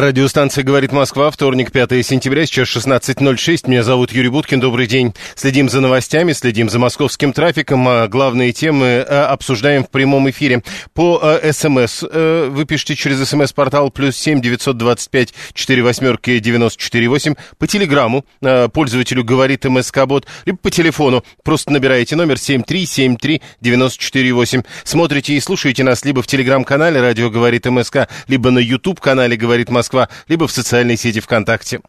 Радиостанция «Говорит Москва», вторник, 5 сентября, сейчас 16.06. Меня зовут Юрий Буткин, добрый день. Следим за новостями, следим за московским трафиком. А главные темы э, обсуждаем в прямом эфире. По э, СМС э, вы пишите через СМС-портал плюс семь девятьсот двадцать пять четыре восьмерки девяносто четыре восемь. По телеграмму пользователю «Говорит МСК-бот», либо по телефону просто набираете номер семь три семь три девяносто четыре восемь. Смотрите и слушаете нас либо в телеграм-канале «Радио говорит МСК», либо на YouTube-канале «Говорит Москва» Москва, либо в социальной сети ВКонтакте.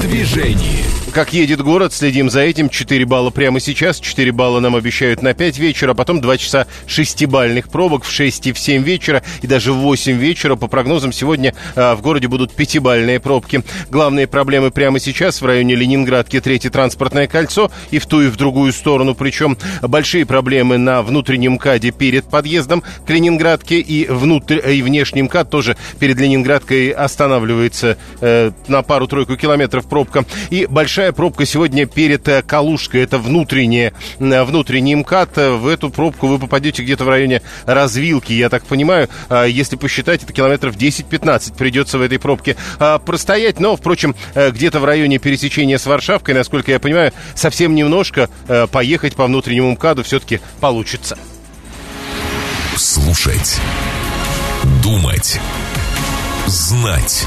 Движении. Как едет город, следим за этим. 4 балла прямо сейчас, 4 балла нам обещают на 5 вечера, а потом 2 часа шестибальных пробок в 6 и в 7 вечера, и даже в 8 вечера. По прогнозам, сегодня а, в городе будут пятибальные пробки. Главные проблемы прямо сейчас в районе Ленинградки, третье транспортное кольцо, и в ту, и в другую сторону. Причем большие проблемы на внутреннем КАДе перед подъездом к Ленинградке, и, внутрь, и внешний МКАД тоже перед Ленинградкой останавливается э, на пару-тройку километров пробка. И большая пробка сегодня перед э, Калужкой. Это внутренняя, э, внутренний МКАД. В эту пробку вы попадете где-то в районе развилки, я так понимаю. А, если посчитать, это километров 10-15 придется в этой пробке а, простоять. Но, впрочем, э, где-то в районе пересечения с Варшавкой, насколько я понимаю, совсем немножко поехать по внутреннему МКАДу все-таки получится. Слушать. Думать. Знать.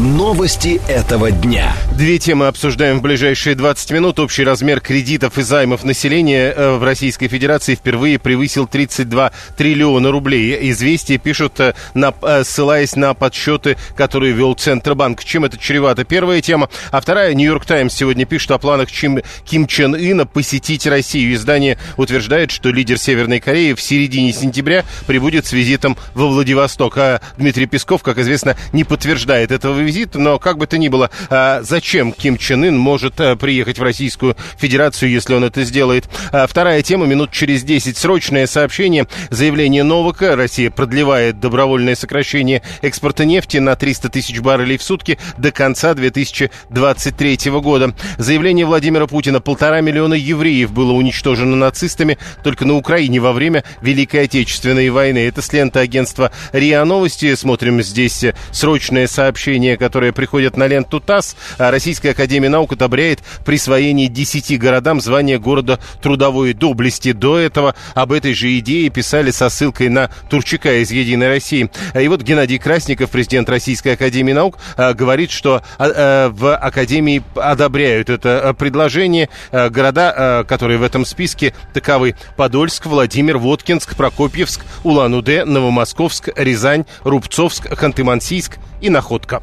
Новости этого дня. Две темы обсуждаем в ближайшие 20 минут. Общий размер кредитов и займов населения э, в Российской Федерации впервые превысил 32 триллиона рублей. Известия пишут, э, на, э, ссылаясь на подсчеты, которые вел Центробанк. Чем это чревато? Первая тема. А вторая, Нью-Йорк Таймс сегодня пишет о планах Чим, Ким Чен Ына посетить Россию. Издание утверждает, что лидер Северной Кореи в середине сентября прибудет с визитом во Владивосток. А Дмитрий Песков, как известно, не подтверждает этого визит, но как бы то ни было, а, зачем Ким Чен Ын может а, приехать в Российскую Федерацию, если он это сделает? А, вторая тема, минут через 10, срочное сообщение, заявление Новака, Россия продлевает добровольное сокращение экспорта нефти на 300 тысяч баррелей в сутки до конца 2023 года. Заявление Владимира Путина, полтора миллиона евреев было уничтожено нацистами только на Украине во время Великой Отечественной войны. Это с ленты агентства РИА Новости. Смотрим здесь срочное сообщение которые приходят на ленту ТАСС, а Российская Академия Наук одобряет присвоение 10 городам звания города трудовой доблести. До этого об этой же идее писали со ссылкой на Турчака из «Единой России». И вот Геннадий Красников, президент Российской Академии Наук, а, говорит, что а, в Академии одобряют это предложение. Города, которые в этом списке, таковы Подольск, Владимир, Воткинск, Прокопьевск, Улан-Удэ, Новомосковск, Рязань, Рубцовск, Ханты-Мансийск и Находка.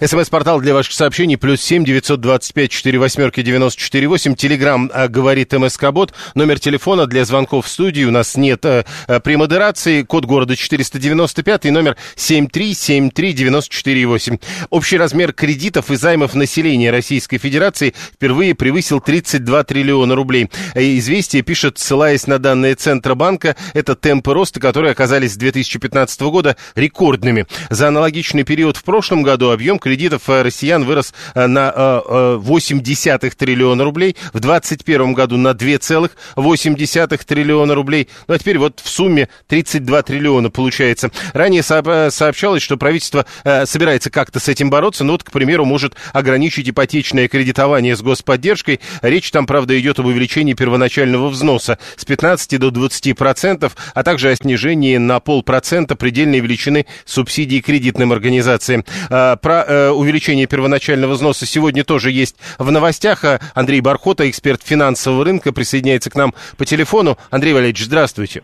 СМС-портал для ваших сообщений плюс семь девятьсот двадцать пять четыре восьмерки девяносто четыре восемь. Телеграмм а, говорит МСК-бот. Номер телефона для звонков в студию. У нас нет а, а, премодерации. Код города 495 и номер семь три семь три девяносто четыре восемь. Общий размер кредитов и займов населения Российской Федерации впервые превысил 32 триллиона рублей. Известие пишет, ссылаясь на данные Центробанка, это темпы роста, которые оказались с 2015 года рекордными. За аналогичный период в прошлом году объем кредитов э, россиян вырос э, на 0,8 э, триллиона рублей, в 2021 году на 2,8 триллиона рублей. Ну а теперь вот в сумме 32 триллиона получается. Ранее сообщалось, что правительство собирается как-то с этим бороться, но вот, к примеру, может ограничить ипотечное кредитование с господдержкой. Речь там, правда, идет об увеличении первоначального взноса с 15 до 20 процентов, а также о снижении на полпроцента предельной величины субсидий кредитным организациям. Про э, увеличение первоначального взноса сегодня тоже есть в новостях. А Андрей Бархота, эксперт финансового рынка, присоединяется к нам по телефону. Андрей Валерьевич, здравствуйте.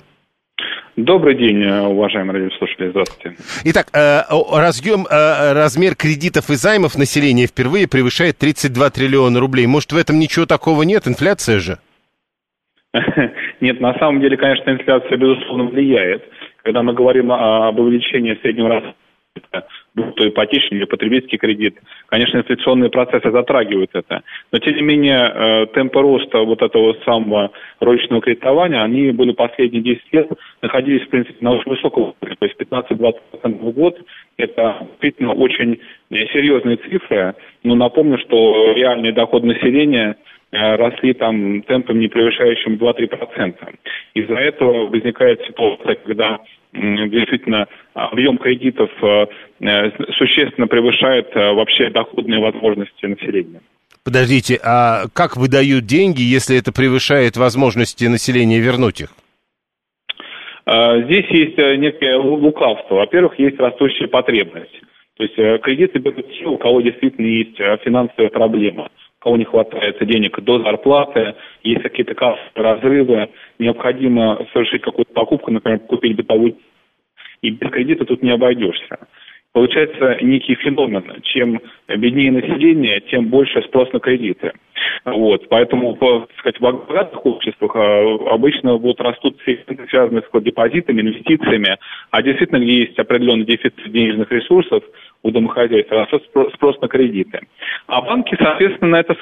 Добрый день, уважаемые радиослушатели. Здравствуйте. Итак, э, разъем, э, размер кредитов и займов населения впервые превышает 32 триллиона рублей. Может, в этом ничего такого нет? Инфляция же? Нет, на самом деле, конечно, инфляция, безусловно, влияет. Когда мы говорим об увеличении среднего расхода будь то ипотечный или потребительский кредит. Конечно, инфляционные процессы затрагивают это. Но, тем не менее, э, темпы роста вот этого самого розничного кредитования, они были последние 10 лет, находились, в принципе, на очень высоком уровне. То есть 15-20% в год – это действительно очень серьезные цифры. Но напомню, что реальный доход населения э, росли там темпом, не превышающим 2-3%. Из-за этого возникает ситуация, когда действительно объем кредитов э, э, существенно превышает э, вообще доходные возможности населения. Подождите, а как выдают деньги, если это превышает возможности населения вернуть их? Здесь есть некое лукавство. Во-первых, есть растущая потребность. То есть кредиты берут те, у кого действительно есть финансовая проблема, кого не хватает денег до зарплаты, есть какие-то кассовые разрывы, необходимо совершить какую-то покупку, например, купить бытовую и без кредита тут не обойдешься. Получается некий феномен. Чем беднее население, тем больше спрос на кредиты. Вот. Поэтому, так сказать, в богатых обществах а, обычно вот растут сегменты, связанные с депозитами, инвестициями, а действительно, где есть определенный дефицит денежных ресурсов у домохозяйств, растет спрос на кредиты. А банки, соответственно, на это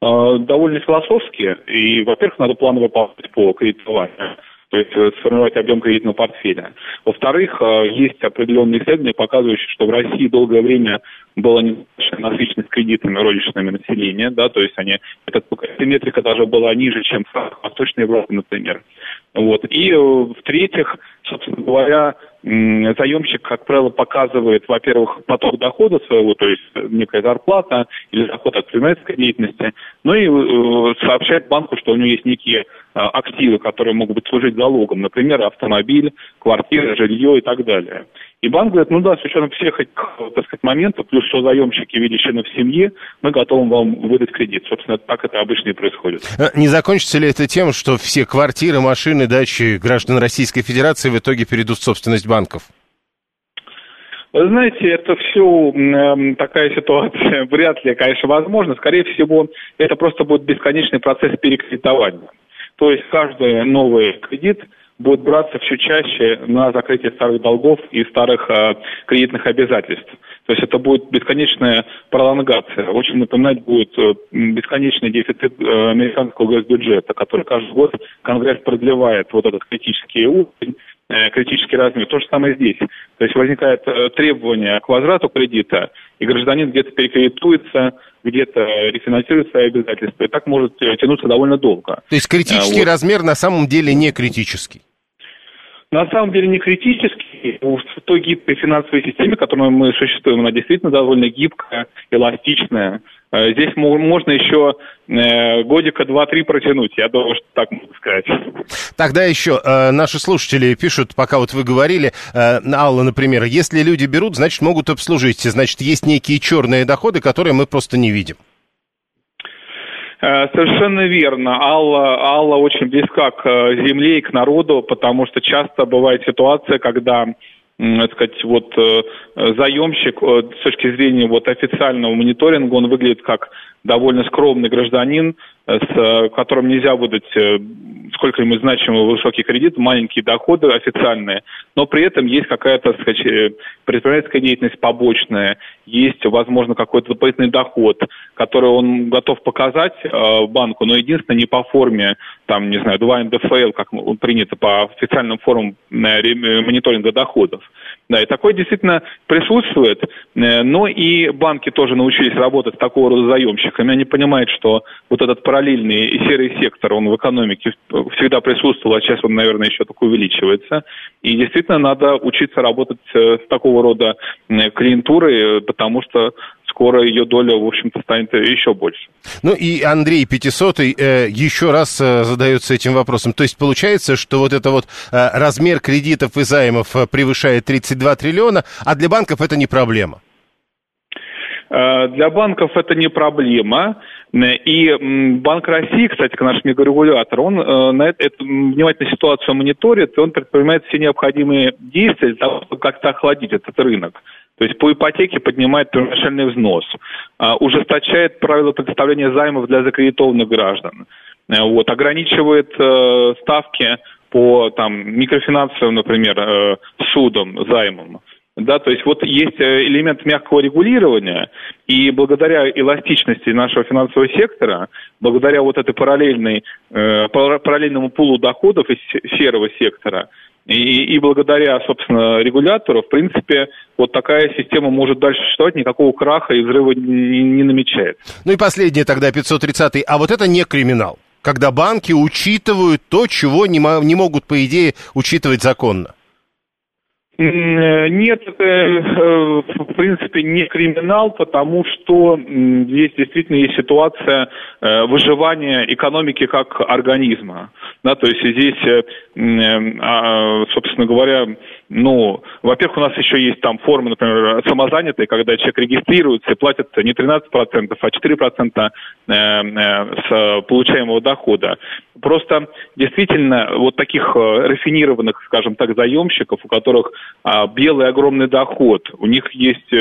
а, довольно философские. И, во-первых, надо планово по кредитованию то есть э, сформировать объем кредитного портфеля. Во-вторых, э, есть определенные исследования, показывающие, что в России долгое время была недостаточная насыщенность кредитами розничными населения, да, то есть они, эта, эта метрика даже была ниже, чем в Восточной Европе, например. Вот. И э, в-третьих, собственно говоря, заемщик, как правило, показывает, во-первых, поток дохода своего, то есть некая зарплата или доход от предпринимательской деятельности, ну и э, сообщает банку, что у него есть некие э, активы, которые могут быть служить залогом, например, автомобиль, квартира, жилье и так далее. И банк говорит, ну да, с учетом всех этих, так сказать, моментов, плюс что заемщики виде членов семьи, мы готовы вам выдать кредит. Собственно, так это обычно и происходит. Э, не закончится ли это тем, что все квартиры, машины, дачи граждан Российской Федерации в итоге перейдут в собственность банков? Вы знаете, это все э, такая ситуация вряд ли, конечно, возможно. Скорее всего, это просто будет бесконечный процесс перекредитования. То есть каждый новый кредит – будет браться все чаще на закрытие старых долгов и старых э, кредитных обязательств. То есть это будет бесконечная пролонгация. Очень напоминать будет э, бесконечный дефицит э, американского госбюджета, который каждый год Конгресс продлевает вот этот критический уровень, э, критический размер. То же самое здесь. То есть возникает э, требование к возврату кредита, и гражданин где-то перекредитуется, где-то рефинансирует свои обязательства. И так может э, тянуться довольно долго. То есть критический вот. размер на самом деле не критический? На самом деле не критический. В той гибкой финансовой системе, в которой мы существуем, она действительно довольно гибкая, эластичная. Э, здесь можно еще э, годика два-три протянуть, я думаю, что так можно сказать. Тогда еще э, наши слушатели пишут, пока вот вы говорили, Алла, например, если люди берут, значит, могут обслужить, значит, есть некие черные доходы, которые мы просто не видим. Э, совершенно верно. Алла, Алла очень близка к э, земле и к народу, потому что часто бывает ситуация, когда сказать, вот э, заемщик с точки зрения вот официального мониторинга, он выглядит как довольно скромный гражданин, с которым нельзя выдать сколько-нибудь значимый высокий кредит, маленькие доходы официальные, но при этом есть какая-то, э, предпринимательская деятельность побочная, есть, возможно, какой-то дополнительный доход, который он готов показать э, банку, но единственное не по форме, там, не знаю, 2 НДФЛ, как принято по официальным формам э, мониторинга доходов. Да, и такое действительно присутствует, э, но и банки тоже научились работать с такого рода заемщиками. Они понимают, что вот этот параллельный и серый сектор, он в экономике всегда присутствовал, а сейчас он, наверное, еще только увеличивается. И действительно надо учиться работать э, с такого рода клиентурой, потому что скоро ее доля, в общем-то, станет еще больше. Ну и Андрей Пятисотый э, еще раз э, задается этим вопросом. То есть получается, что вот это вот э, размер кредитов и займов э, превышает 32 триллиона, а для банков это не проблема? Э, для банков это не проблема. И Банк России, кстати, наш мегарегулятор, он э, на это, внимательно ситуацию мониторит, и он предпринимает все необходимые действия для того, чтобы как-то охладить этот рынок. То есть по ипотеке поднимает первоначальный взнос, а, ужесточает правила предоставления займов для закредитованных граждан, э, вот, ограничивает ставки по там, микрофинансовым, например, судам, займам. Да, то есть вот есть э, элемент мягкого регулирования, и благодаря эластичности нашего финансового сектора, благодаря вот этой параллельной, э, параллельному пулу доходов из серого сектора, и, и благодаря, собственно, регулятору, в принципе, вот такая система может дальше существовать, никакого краха и взрыва не, не намечается. Ну и последнее тогда, 530-й. А вот это не криминал, когда банки учитывают то, чего не, не могут, по идее, учитывать законно. Э, нет, это э, в принципе не криминал, потому что здесь действительно есть ситуация э, выживания экономики как организма. Да, то есть здесь, а, собственно говоря, ну, во-первых, у нас еще есть там формы, например, самозанятые, когда человек регистрируется и платит не 13%, а 4% э, э, с получаемого дохода. Просто действительно вот таких э, рафинированных, скажем так, заемщиков, у которых а, белый огромный доход, у них есть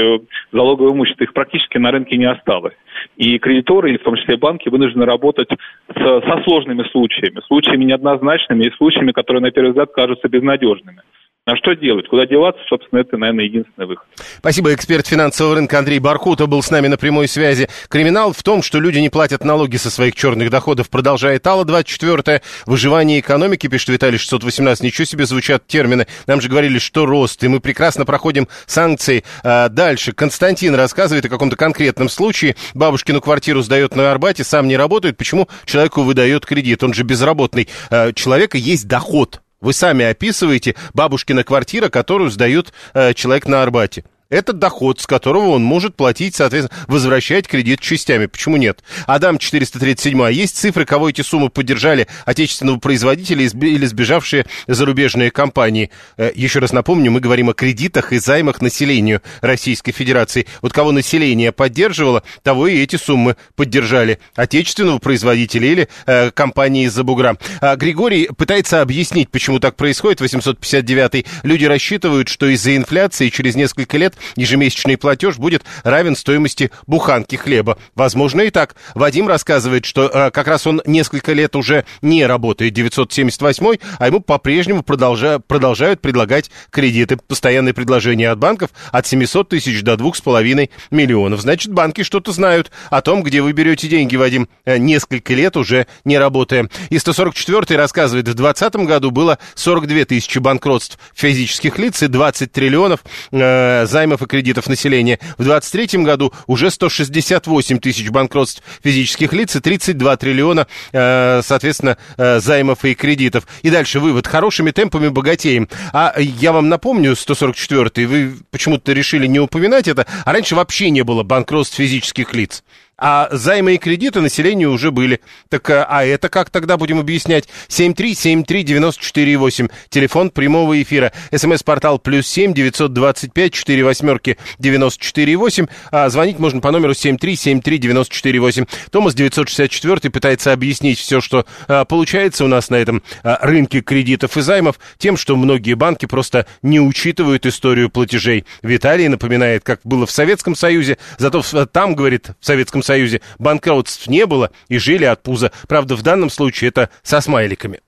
залоговое имущество, их практически на рынке не осталось. И кредиторы, в том числе банки, вынуждены работать с, со сложными случаями, случаями неоднозначными и случаями, которые на первый взгляд кажутся безнадежными. А что делать? Куда деваться? Собственно, это, наверное, единственный выход. Спасибо. Эксперт финансового рынка Андрей Бархута был с нами на прямой связи. Криминал в том, что люди не платят налоги со своих черных доходов. Продолжает Алла 24 Выживание экономики, пишет Виталий 618. Ничего себе звучат термины. Нам же говорили, что рост, и мы прекрасно проходим санкции. А дальше. Константин рассказывает о каком-то конкретном случае. Бабушкину квартиру сдает на Арбате, сам не работает. Почему человеку выдает кредит? Он же безработный. А, человека есть доход. Вы сами описываете бабушкина квартира, которую сдает э, человек на Арбате. Это доход, с которого он может платить, соответственно, возвращать кредит частями. Почему нет? Адам 437. А есть цифры, кого эти суммы поддержали отечественного производителя или сбежавшие зарубежные компании? Э, еще раз напомню, мы говорим о кредитах и займах населению Российской Федерации. Вот кого население поддерживало, того и эти суммы поддержали. Отечественного производителя или э, компании из-за бугра. А Григорий пытается объяснить, почему так происходит. 859. Люди рассчитывают, что из-за инфляции через несколько лет ежемесячный платеж будет равен стоимости буханки хлеба. Возможно и так. Вадим рассказывает, что э, как раз он несколько лет уже не работает 978 а ему по-прежнему продолжа, продолжают предлагать кредиты. Постоянные предложения от банков от 700 тысяч до 2,5 миллионов. Значит, банки что-то знают о том, где вы берете деньги, Вадим, э, несколько лет уже не работая. И 144 рассказывает, в 2020 году было 42 тысячи банкротств физических лиц и 20 триллионов э, займов займов и кредитов населения. В 2023 году уже 168 тысяч банкротств физических лиц и 32 триллиона, э, соответственно, э, займов и кредитов. И дальше вывод. Хорошими темпами богатеем. А я вам напомню, 144-й, вы почему-то решили не упоминать это, а раньше вообще не было банкротств физических лиц а займы и кредиты населению уже были. Так, а, а это как тогда будем объяснять? 7373948, телефон прямого эфира, смс-портал плюс 7 925 4 восьмерки 948, а звонить можно по номеру 7373948. Томас 964 пытается объяснить все, что а, получается у нас на этом а, рынке кредитов и займов, тем, что многие банки просто не учитывают историю платежей. Виталий напоминает, как было в Советском Союзе, зато там, говорит, в Советском Союзе Союзе банкротств не было и жили от пуза. Правда, в данном случае это со смайликами.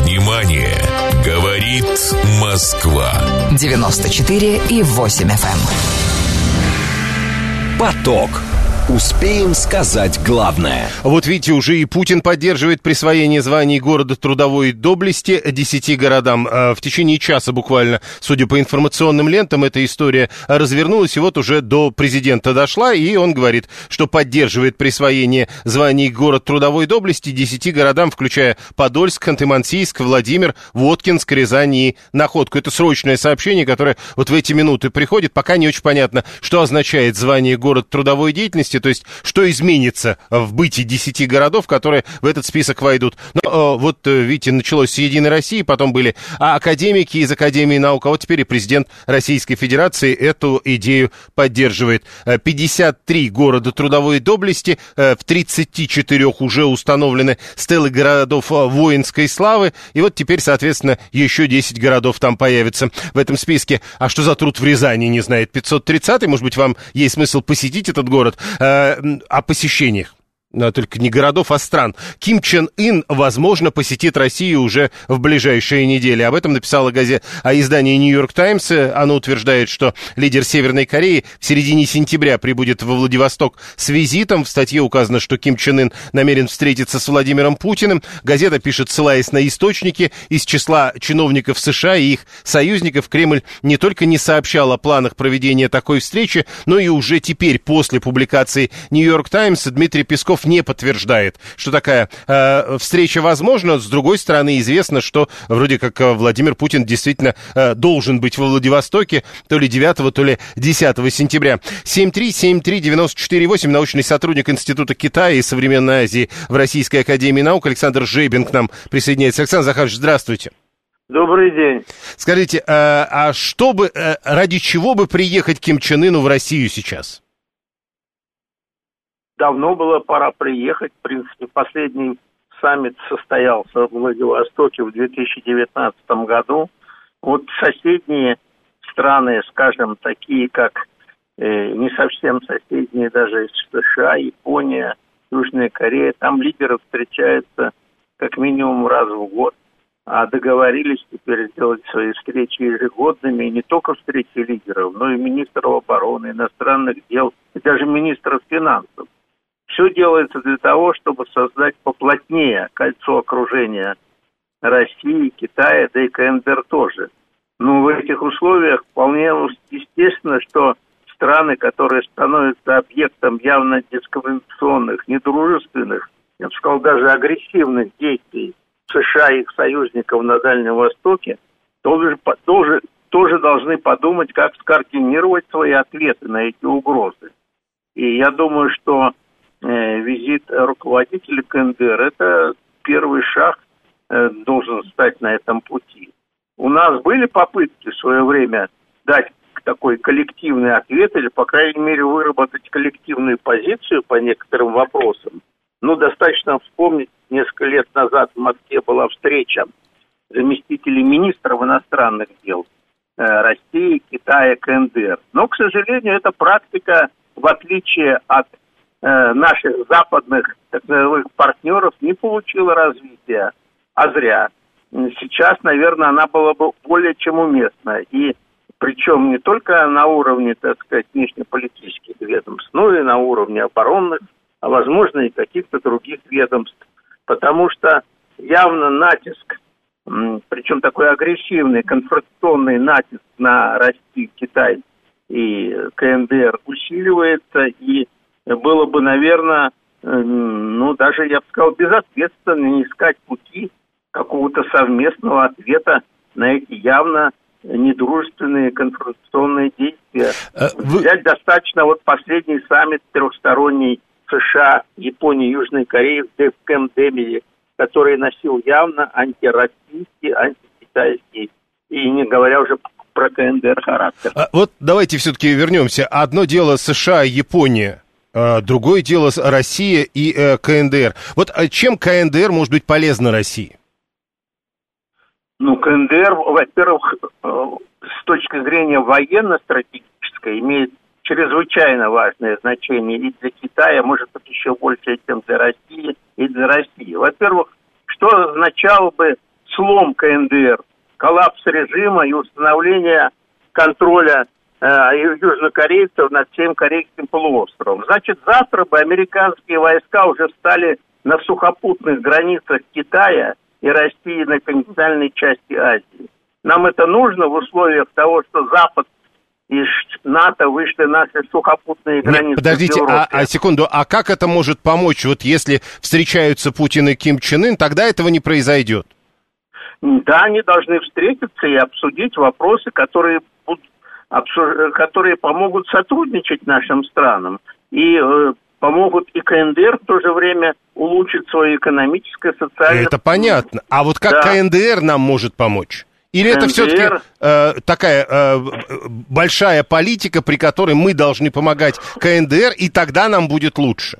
Внимание! Говорит Москва. 94 и 8 FM. Эм. Поток. Успеем сказать главное. Вот видите, уже и Путин поддерживает присвоение званий города трудовой доблести десяти городам. А, в течение часа буквально, судя по информационным лентам, эта история развернулась и вот уже до президента дошла, и он говорит, что поддерживает присвоение званий город трудовой доблести десяти городам, включая Подольск, Ханты-Мансийск, Владимир, Воткинск, Рязань и Находку. Это срочное сообщение, которое вот в эти минуты приходит. Пока не очень понятно, что означает звание город трудовой деятельности, области, то есть что изменится в бытии 10 городов, которые в этот список войдут. Но э, вот, э, видите, началось с Единой России, потом были а академики из Академии наук, а вот теперь и президент Российской Федерации эту идею поддерживает. 53 э, города трудовой доблести, в 34 уже установлены стелы городов воинской славы, и вот теперь, соответственно, еще 10 городов там появятся в этом списке. А что за труд в Рязани, не знает 530 может быть, вам есть смысл посетить этот город. Э, о посещениях. Только не городов, а стран. Ким Чен Ын, возможно, посетит Россию уже в ближайшие недели. Об этом написала газета, а издание Нью-Йорк Таймс. Оно утверждает, что лидер Северной Кореи в середине сентября прибудет во Владивосток с визитом. В статье указано, что Ким Чен Ын намерен встретиться с Владимиром Путиным. Газета пишет, ссылаясь на источники из числа чиновников США и их союзников, Кремль не только не сообщал о планах проведения такой встречи, но и уже теперь, после публикации Нью-Йорк Таймс, Дмитрий Песков не подтверждает, что такая э, встреча возможна. С другой стороны, известно, что вроде как э, Владимир Путин действительно э, должен быть во Владивостоке то ли 9, то ли 10 сентября. 7373948, научный сотрудник Института Китая и Современной Азии в Российской Академии Наук Александр Жейбин к нам присоединяется. Александр Захарович, здравствуйте. Добрый день. Скажите, а, а что бы, э, ради чего бы приехать Ким Чен Ыну в Россию сейчас? Давно было пора приехать. В принципе, последний саммит состоялся в Владивостоке в 2019 году. Вот соседние страны, скажем, такие как э, не совсем соседние даже США, Япония, Южная Корея, там лидеры встречаются как минимум раз в год, а договорились теперь сделать свои встречи ежегодными, и не только встречи лидеров, но и министров обороны, иностранных дел, и даже министров финансов. Все делается для того, чтобы создать поплотнее кольцо окружения России, Китая, да и КНДР тоже. Но в этих условиях вполне естественно, что страны, которые становятся объектом явно дискриминационных, недружественных, я бы сказал, даже агрессивных действий США и их союзников на Дальнем Востоке, тоже, тоже, тоже должны подумать, как скоординировать свои ответы на эти угрозы. И я думаю, что Визит руководителя КНДР, это первый шаг э, должен стать на этом пути. У нас были попытки в свое время дать такой коллективный ответ или, по крайней мере, выработать коллективную позицию по некоторым вопросам. Ну, достаточно вспомнить, несколько лет назад в Москве была встреча заместителей министров иностранных дел э, России, Китая, КНДР. Но, к сожалению, эта практика, в отличие от наших западных так партнеров не получила развития, а зря. Сейчас, наверное, она была бы более чем уместна. И причем не только на уровне, так сказать, внешнеполитических ведомств, но и на уровне оборонных, а возможно и каких-то других ведомств. Потому что явно натиск, причем такой агрессивный, конфронтационный натиск на Россию, Китай и КНДР усиливается, и было бы, наверное, э, ну, даже, я бы сказал, безответственно искать пути какого-то совместного ответа на эти явно недружественные конфронтационные действия. А, вы... Взять достаточно вот последний саммит трехсторонний США, Японии, Южной Кореи в Кэмп Демиде, который носил явно антироссийский, антикитайский, и не говоря уже про КНДР характер. А, вот давайте все-таки вернемся. Одно дело США и Япония. А, другое дело Россия и э, КНДР. Вот а чем КНДР может быть полезна России? Ну, КНДР, во-первых, э, с точки зрения военно-стратегической, имеет чрезвычайно важное значение и для Китая, может быть, еще больше, чем для России, и для России. Во-первых, что означало бы слом КНДР, коллапс режима и установление контроля э, южнокорейцев над всем Корейским полуостровом. Значит, завтра бы американские войска уже встали на сухопутных границах Китая и России на континентальной части Азии. Нам это нужно в условиях того, что Запад и НАТО вышли на наши сухопутные границы. Нет, подождите, а, а секунду, а как это может помочь? Вот если встречаются Путин и Ким Чен Ын, тогда этого не произойдет. Да, они должны встретиться и обсудить вопросы, которые которые помогут сотрудничать нашим странам и э, помогут и КНДР в то же время улучшить свое экономическое, социальное... Это понятно. А вот как да. КНДР нам может помочь? Или КНДР... это все-таки э, такая э, большая политика, при которой мы должны помогать КНДР, и тогда нам будет лучше?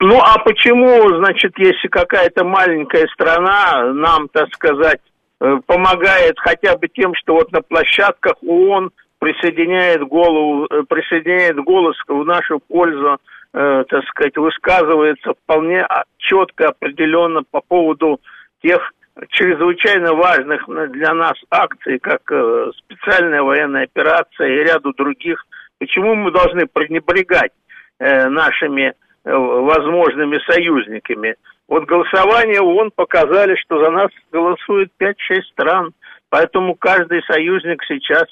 Ну, а почему, значит, если какая-то маленькая страна нам, так сказать, э, помогает хотя бы тем, что вот на площадках ООН присоединяет голову, э, присоединяет голос в нашу пользу э, так сказать, высказывается вполне четко, определенно по поводу тех чрезвычайно важных для нас акций, как э, специальная военная операция и ряду других. Почему мы должны пренебрегать э, нашими э, возможными союзниками? Вот голосование ООН показали, что за нас голосует 5-6 стран. Поэтому каждый союзник сейчас,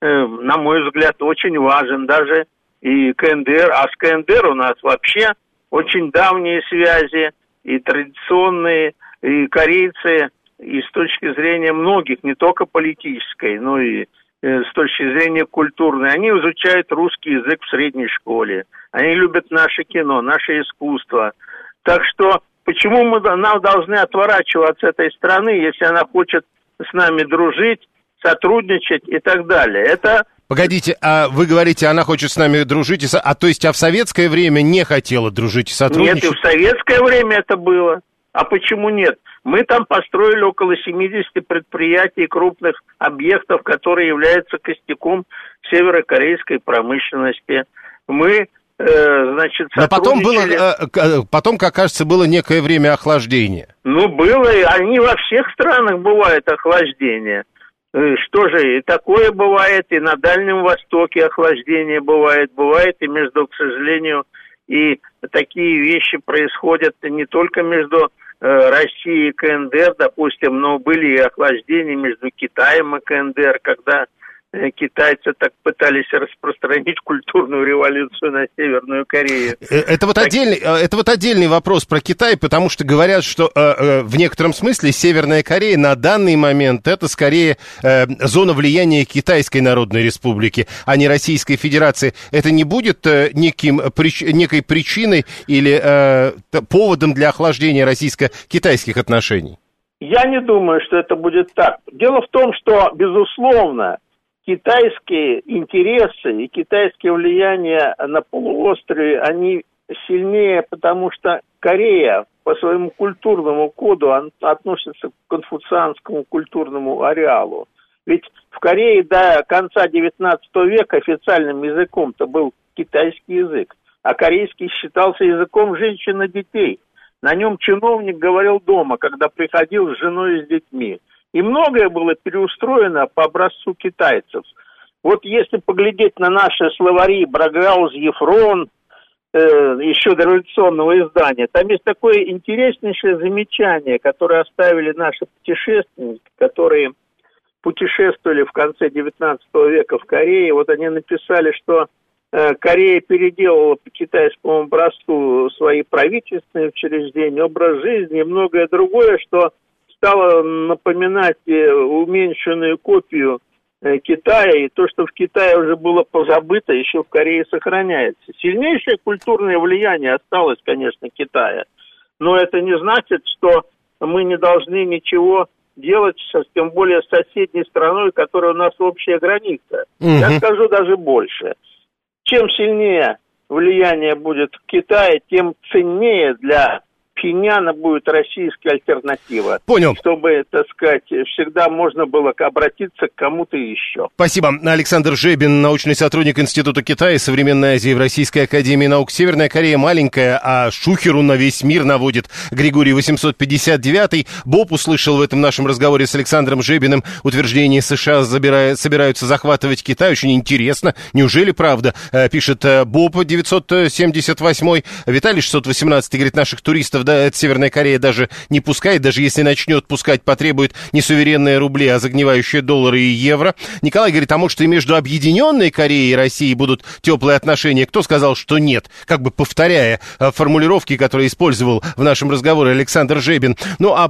на мой взгляд, очень важен. Даже и КНДР. А с КНДР у нас вообще очень давние связи и традиционные, и корейцы, и с точки зрения многих, не только политической, но и э, с точки зрения культурной. Они изучают русский язык в средней школе. Они любят наше кино, наше искусство. Так что почему мы нам должны отворачиваться от этой страны, если она хочет с нами дружить, сотрудничать и так далее? Это Погодите, а вы говорите, она хочет с нами дружить, и со... а то есть, а в советское время не хотела дружить и сотрудничать? Нет, и в советское время это было. А почему нет? Мы там построили около 70 предприятий, крупных объектов, которые являются костяком северокорейской промышленности. Мы э, значит, Но потом было, э, э, потом, как кажется, было некое время охлаждения. Ну, было, они во всех странах бывает охлаждение. Что же, и такое бывает, и на Дальнем Востоке охлаждение бывает, бывает и между, к сожалению, и такие вещи происходят не только между Э, России и КНДР, допустим, но были и охлаждения между Китаем и КНДР, когда Э, китайцы так пытались распространить культурную революцию на Северную Корею. Э, это вот, так... отдельный, э, это вот отдельный вопрос про Китай, потому что говорят, что э, в некотором смысле Северная Корея на данный момент это скорее э, зона влияния Китайской Народной Республики, а не Российской Федерации. Это не будет э, неким, прич, некой причиной или э, поводом для охлаждения российско-китайских отношений? Я не думаю, что это будет так. Дело в том, что, безусловно, китайские интересы и китайское влияние на полуострове, они сильнее, потому что Корея по своему культурному коду относится к конфуцианскому культурному ареалу. Ведь в Корее до конца XIX века официальным языком-то был китайский язык, а корейский считался языком женщин и детей. На нем чиновник говорил дома, когда приходил с женой и с детьми. И многое было переустроено по образцу китайцев. Вот если поглядеть на наши словари Брагаус, Ефрон, э, еще до революционного издания, там есть такое интереснейшее замечание, которое оставили наши путешественники, которые путешествовали в конце XIX века в Корее. Вот они написали, что э, Корея переделала по китайскому образцу свои правительственные учреждения, образ жизни и многое другое, что стало напоминать э, уменьшенную копию э, Китая, и то, что в Китае уже было позабыто, еще в Корее сохраняется. Сильнейшее культурное влияние осталось, конечно, Китая, но это не значит, что мы не должны ничего делать, тем более с соседней страной, которая у нас общая граница. Угу. Я скажу даже больше. Чем сильнее влияние будет в Китае, тем ценнее для Пхеньяна будет российская альтернатива. Понял. Чтобы, так сказать, всегда можно было обратиться к кому-то еще. Спасибо. Александр Жебин, научный сотрудник Института Китая и Современной Азии в Российской Академии Наук. Северная Корея маленькая, а шухеру на весь мир наводит Григорий 859. Боб услышал в этом нашем разговоре с Александром Жебиным утверждение США забирая, собираются захватывать Китай. Очень интересно. Неужели правда? Э, пишет э, Боб 978. Виталий 618 говорит, наших туристов да, это Северная Корея даже не пускает, даже если начнет пускать, потребует не суверенные рубли, а загнивающие доллары и евро. Николай говорит, а может и между Объединенной Кореей и Россией будут теплые отношения? Кто сказал, что нет? Как бы повторяя э, формулировки, которые использовал в нашем разговоре Александр Жебин. Ну, а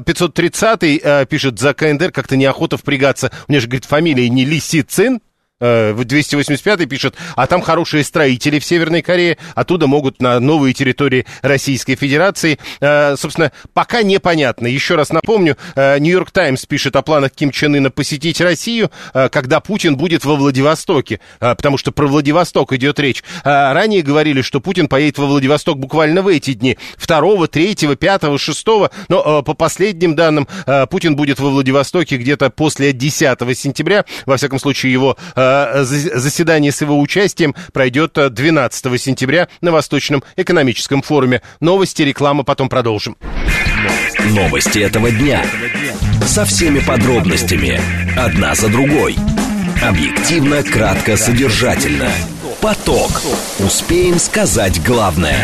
530-й э, пишет, за КНДР как-то неохота впрягаться. У меня же, говорит, фамилия не Лисицин, 285 э, пишет, а там хорошие строители в Северной Корее, оттуда могут на новые территории Российской Федерации. Э, собственно, пока непонятно. Еще раз напомню, э, Нью-Йорк Таймс пишет о планах Ким Чен Ына посетить Россию, когда Путин будет во Владивостоке, потому что про Владивосток идет речь. Ранее говорили, что Путин поедет во Владивосток буквально в эти дни, 2, 3, 5, 6, но по последним данным Путин будет во Владивостоке где-то после 10 сентября, во всяком случае его Заседание с его участием пройдет 12 сентября на Восточном экономическом форуме. Новости, реклама, потом продолжим. Новости этого дня. Со всеми подробностями. Одна за другой. Объективно, кратко, содержательно. Поток. Успеем сказать главное.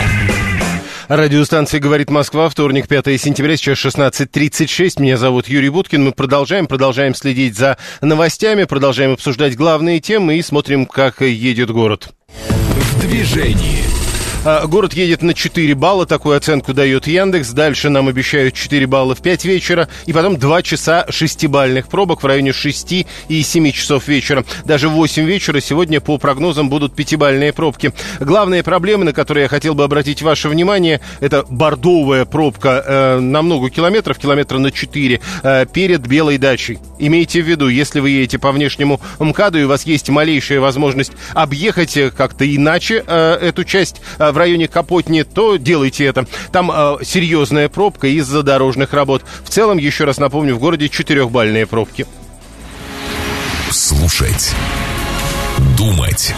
Радиостанция «Говорит Москва», вторник, 5 сентября, сейчас 16.36. Меня зовут Юрий Буткин. Мы продолжаем, продолжаем следить за новостями, продолжаем обсуждать главные темы и смотрим, как едет город. В движении. А, город едет на 4 балла, такую оценку дает Яндекс. Дальше нам обещают 4 балла в 5 вечера. И потом 2 часа 6-бальных пробок в районе 6 и 7 часов вечера. Даже в 8 вечера сегодня по прогнозам будут 5-бальные пробки. Главные проблемы, на которые я хотел бы обратить ваше внимание, это бордовая пробка э, на много километров, километра на 4, э, перед Белой дачей. Имейте в виду, если вы едете по внешнему МКАДу и у вас есть малейшая возможность объехать как-то иначе э, эту часть э, в районе Капотни, то делайте это. Там э, серьезная пробка из-за дорожных работ. В целом, еще раз напомню, в городе четырехбальные пробки. Слушать. Думать.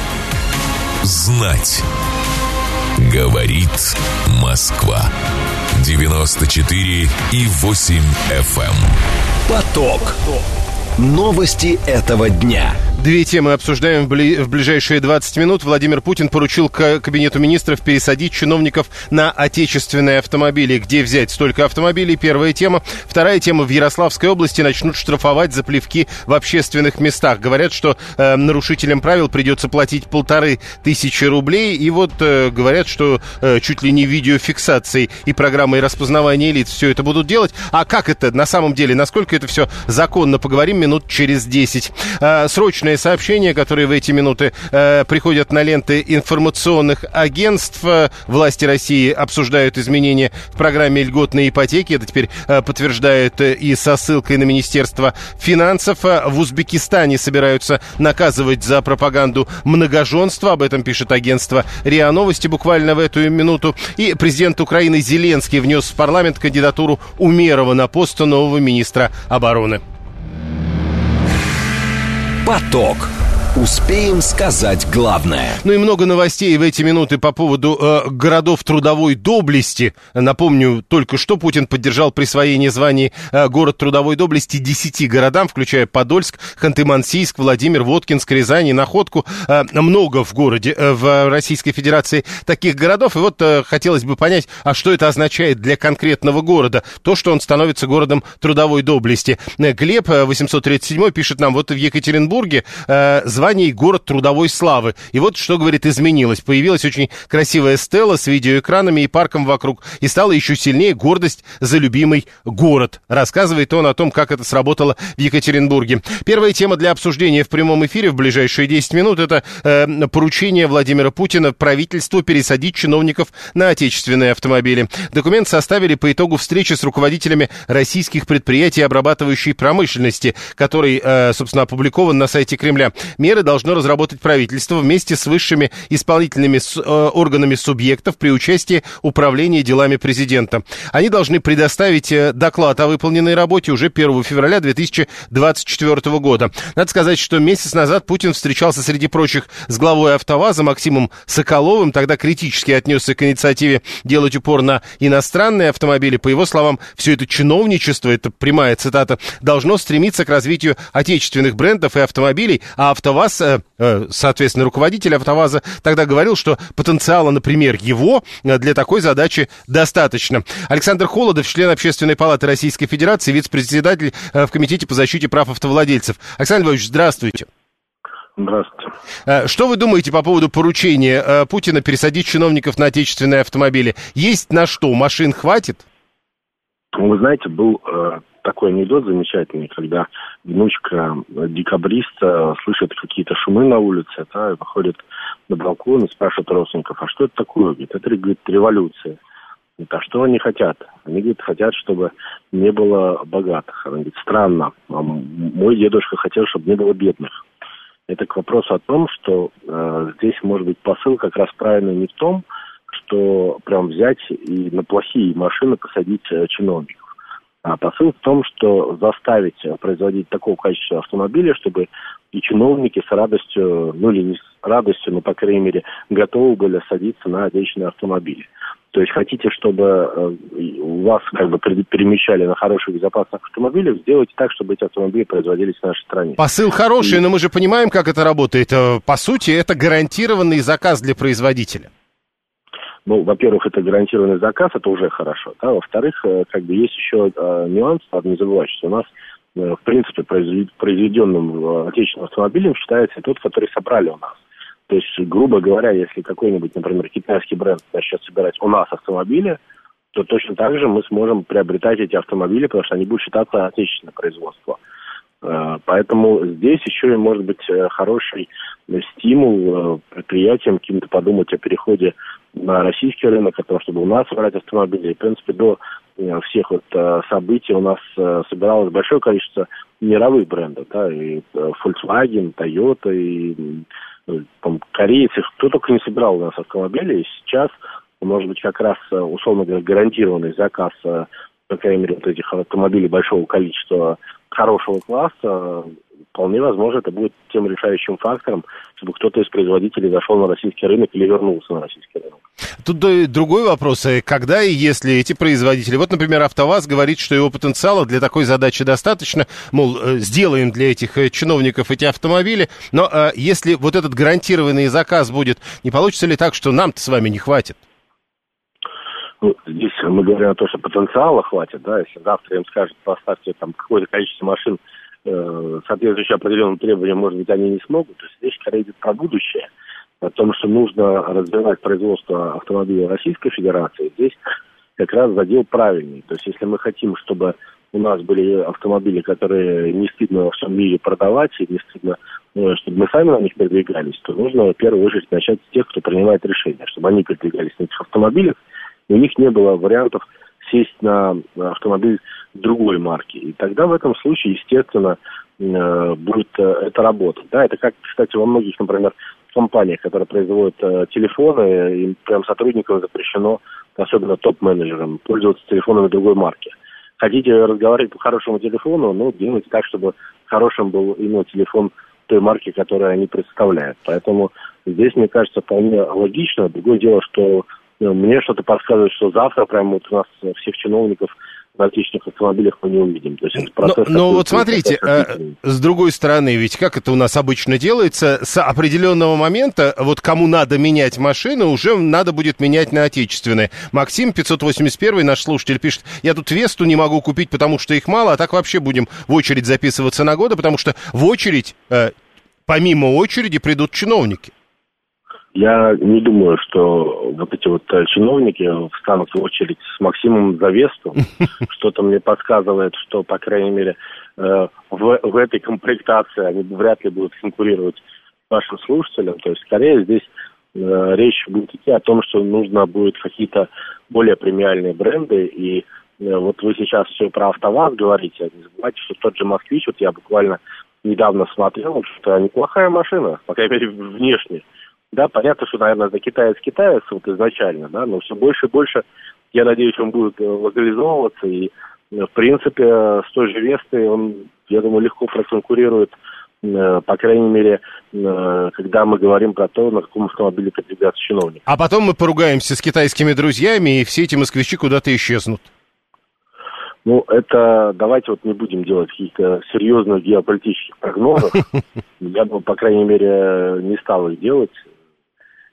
Знать. Говорит Москва. 94 и 8 FM. Эм. Поток. Новости этого дня. Две темы обсуждаем в, бли- в ближайшие 20 минут. Владимир Путин поручил кабинету министров пересадить чиновников на отечественные автомобили. Где взять столько автомобилей? Первая тема. Вторая тема. В Ярославской области начнут штрафовать за плевки в общественных местах. Говорят, что э, нарушителям правил придется платить полторы тысячи рублей. И вот э, говорят, что э, чуть ли не видеофиксацией и программой распознавания лиц все это будут делать. А как это на самом деле? Насколько это все законно? Поговорим минут через 10. Э, срочное Важные сообщения, которые в эти минуты э, приходят на ленты информационных агентств. Власти России обсуждают изменения в программе льготной ипотеки. Это теперь э, подтверждает э, и со ссылкой на Министерство финансов. Э, в Узбекистане собираются наказывать за пропаганду многоженства. Об этом пишет агентство РИА Новости буквально в эту минуту. И президент Украины Зеленский внес в парламент кандидатуру Умерова на пост нового министра обороны. Поток. Успеем сказать главное. Ну и много новостей в эти минуты по поводу э, городов трудовой доблести. Напомню, только что Путин поддержал присвоение званий э, город трудовой доблести 10 городам, включая Подольск, Ханты-Мансийск, Владимир, Воткинск, Рязань и Находку. Э, много в городе, э, в Российской Федерации таких городов. И вот э, хотелось бы понять, а что это означает для конкретного города? То, что он становится городом трудовой доблести. Э, Глеб, 837 э, пишет нам, вот в Екатеринбурге э, названий «Город трудовой славы». И вот что, говорит, изменилось. Появилась очень красивая стела с видеоэкранами и парком вокруг. И стала еще сильнее гордость за любимый город. Рассказывает он о том, как это сработало в Екатеринбурге. Первая тема для обсуждения в прямом эфире в ближайшие 10 минут – это э, поручение Владимира Путина правительству пересадить чиновников на отечественные автомобили. Документ составили по итогу встречи с руководителями российских предприятий обрабатывающей промышленности, который, э, собственно, опубликован на сайте Кремля. Меры должно разработать правительство вместе с высшими исполнительными э, органами субъектов при участии управления делами президента. Они должны предоставить э, доклад о выполненной работе уже 1 февраля 2024 года. Надо сказать, что месяц назад Путин встречался, среди прочих, с главой АвтоВАЗа Максимом Соколовым, тогда критически отнесся к инициативе делать упор на иностранные автомобили. По его словам, все это чиновничество, это прямая цитата, должно стремиться к развитию отечественных брендов и автомобилей, а АвтоВАЗ АвтоВАЗ, э, э, соответственно, руководитель АвтоВАЗа тогда говорил, что потенциала, например, его э, для такой задачи достаточно. Александр Холодов, член Общественной палаты Российской Федерации, вице-председатель в Комитете по защите прав автовладельцев. Александр Львович, здравствуйте. Здравствуйте. Что вы думаете по поводу поручения Путина пересадить чиновников на отечественные автомобили? Есть на что? Машин хватит? Вы знаете, был такой анекдот замечательный, когда внучка декабриста слышит какие-то шумы на улице, да, выходит на балкон и спрашивает родственников, а что это такое? Говорит, это, говорит, революция. Говорит, а что они хотят? Они, говорит, хотят, чтобы не было богатых. Она говорит, странно. А мой дедушка хотел, чтобы не было бедных. Это к вопросу о том, что э, здесь может быть посыл как раз правильно не в том, что прям взять и на плохие машины посадить э, чиновников А посыл в том, что заставить производить такого качества автомобиля, чтобы и чиновники с радостью, ну или не с радостью, но, по крайней мере, готовы были садиться на отечественные автомобили. То есть хотите, чтобы э, вас как бы перемещали на хороших безопасных автомобилях, сделайте так, чтобы эти автомобили производились в нашей стране. Посыл хороший, и... но мы же понимаем, как это работает. Э, по сути, это гарантированный заказ для производителя. Ну, во-первых, это гарантированный заказ, это уже хорошо. Да? Во-вторых, э, как бы есть еще э, нюанс, надо не забывать, что у нас в принципе, произведенным отечественным автомобилем считается тот, который собрали у нас. То есть, грубо говоря, если какой-нибудь, например, китайский бренд начнет собирать у нас автомобили, то точно так же мы сможем приобретать эти автомобили, потому что они будут считаться отечественное производство. Э, поэтому здесь еще и может быть э, хороший стимул э, предприятиям каким-то подумать о переходе на российский рынок, о том, чтобы у нас брать автомобили. И, в принципе, до всех вот событий у нас собиралось большое количество мировых брендов, да, и Volkswagen, Toyota, и там, корейцы, кто только не собирал у нас автомобили, и сейчас, может быть, как раз, условно говоря, гарантированный заказ, по крайней мере, вот этих автомобилей большого количества хорошего класса, вполне возможно, это будет тем решающим фактором, чтобы кто-то из производителей зашел на российский рынок или вернулся на российский рынок. Тут другой вопрос. Э, когда и если эти производители... Вот, например, АвтоВАЗ говорит, что его потенциала для такой задачи достаточно, мол, э, сделаем для этих э, чиновников эти автомобили, но если вот этот гарантированный заказ будет, не получится ли так, что нам-то с вами не хватит? Ну, здесь мы говорим о том, что потенциала хватит, да, если завтра им скажут, поставьте там какое-то количество машин, э, соответствующие определенным требованиям, может быть, они не смогут. То есть здесь скорее идет про будущее о том, что нужно развивать производство автомобилей Российской Федерации, здесь как раз задел правильный. То есть если мы хотим, чтобы у нас были автомобили, которые не стыдно во всем мире продавать, и не стыдно, ну, чтобы мы сами на них передвигались, то нужно в первую очередь начать с тех, кто принимает решения, чтобы они передвигались на этих автомобилях, у них не было вариантов сесть на автомобиль другой марки. И тогда в этом случае, естественно, э, будет э, это работать. Да, это как, кстати, во многих, например, компаниях, которые производят э, телефоны, им прям сотрудникам запрещено, особенно топ-менеджерам, пользоваться телефонами другой марки. Хотите разговаривать по хорошему телефону, ну, делайте так, чтобы хорошим был именно телефон той марки, которую они представляют. Поэтому здесь, мне кажется, вполне логично. Другое дело, что мне что-то подсказывает, что завтра прямо вот у нас всех чиновников на отечественных автомобилях мы не увидим. То есть это процесс но, но вот смотрите, э, с другой стороны, ведь как это у нас обычно делается, с определенного момента, вот кому надо менять машины, уже надо будет менять на отечественные. Максим 581, наш слушатель, пишет, я тут Весту не могу купить, потому что их мало, а так вообще будем в очередь записываться на годы, потому что в очередь, э, помимо очереди, придут чиновники. Я не думаю, что вот эти вот э, чиновники встанут в очередь с Максимом за Весту. Что-то мне подсказывает, что, по крайней мере, э, в, в этой комплектации они вряд ли будут конкурировать нашим слушателям. То есть, скорее, здесь э, речь будет идти о том, что нужно будет какие-то более премиальные бренды. И вот вы сейчас все про АвтоВАЗ говорите. Не забывайте, что тот же «Москвич», вот я буквально недавно смотрел, что неплохая машина, по крайней мере, внешне. Да, понятно, что, наверное, это китаец-китаец вот изначально, да, но все больше и больше, я надеюсь, он будет э, локализовываться, и, э, в принципе, с той же Вестой он, я думаю, легко проконкурирует э, по крайней мере, когда мы говорим про то, на каком автомобиле передвигаться чиновник. А потом мы поругаемся с китайскими друзьями, и все эти москвичи куда-то исчезнут. Ну, это давайте вот не будем делать каких-то серьезных геополитических прогнозов. Я бы, по крайней мере, не стал их делать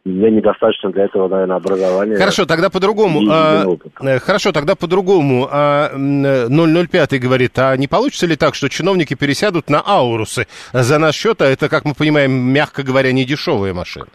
мне недостаточно для этого, наверное, образования. Хорошо, тогда по-другому. А, э, хорошо, тогда по-другому. А, 005 говорит, а не получится ли так, что чиновники пересядут на аурусы за наш счет, а это, как мы понимаем, мягко говоря, не дешевые машины?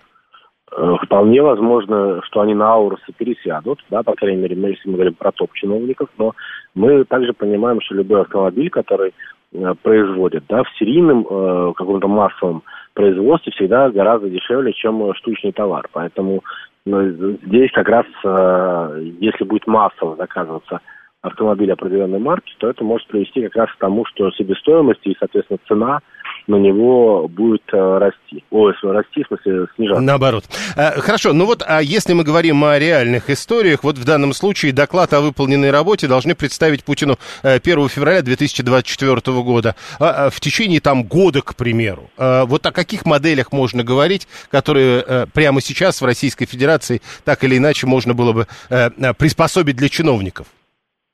Э, вполне возможно, что они на аурусы пересядут, да, по крайней мере, мы, если мы говорим про топ-чиновников, но мы также понимаем, что любой автомобиль, который э, производят, да, в серийном э, каком-то массовом производстве всегда гораздо дешевле, чем штучный товар. Поэтому ну, здесь как раз, э, если будет массово заказываться автомобиль определенной марки, то это может привести как раз к тому, что себестоимость и, соответственно, цена на него будет э, расти. Ой, расти, в смысле, снижаться. Наоборот. Э, хорошо, ну вот, а если мы говорим о реальных историях, вот в данном случае доклад о выполненной работе должны представить Путину 1 э, февраля 2024 года. А, а, в течение там года, к примеру. Вот о каких моделях можно говорить, которые прямо сейчас в Российской Федерации так или иначе можно было бы приспособить для чиновников?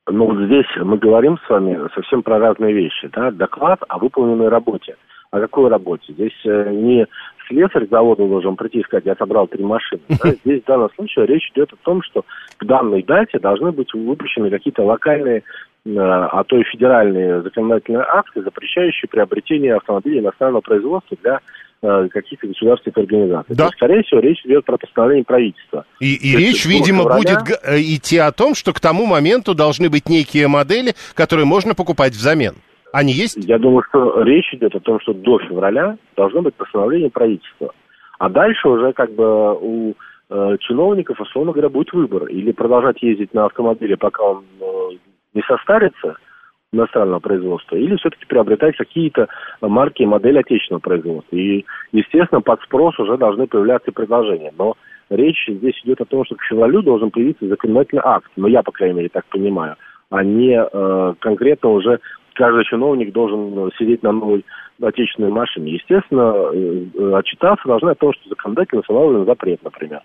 Ну, вот здесь мы говорим с вами совсем про разные вещи. Да? Доклад о выполненной работе. О какой работе? Здесь э, не слесарь завода должен прийти и сказать, я собрал три машины. Да? Здесь в данном случае речь идет о том, что к данной дате должны быть выпущены какие-то локальные, э, а то и федеральные законодательные акты, запрещающие приобретение автомобилей иностранного производства для каких-то государственных организаций. Да. То есть, скорее всего, речь идет про постановление правительства. И, и речь, видимо, февраля... будет идти о том, что к тому моменту должны быть некие модели, которые можно покупать взамен. Они есть? Я думаю, что речь идет о том, что до февраля должно быть постановление правительства. А дальше уже как бы у э, чиновников, условно говоря, будет выбор. Или продолжать ездить на автомобиле, пока он э, не состарится иностранного производства, или все-таки приобретать какие-то марки и модели отечественного производства. И, естественно, под спрос уже должны появляться предложения. Но речь здесь идет о том, что к февралю должен появиться законодательный акт, но я, по крайней мере, так понимаю, а не э, конкретно уже каждый чиновник должен сидеть на новой отечественной машине. Естественно, э, э, отчитаться должны о том, что законодательно установлен запрет, например.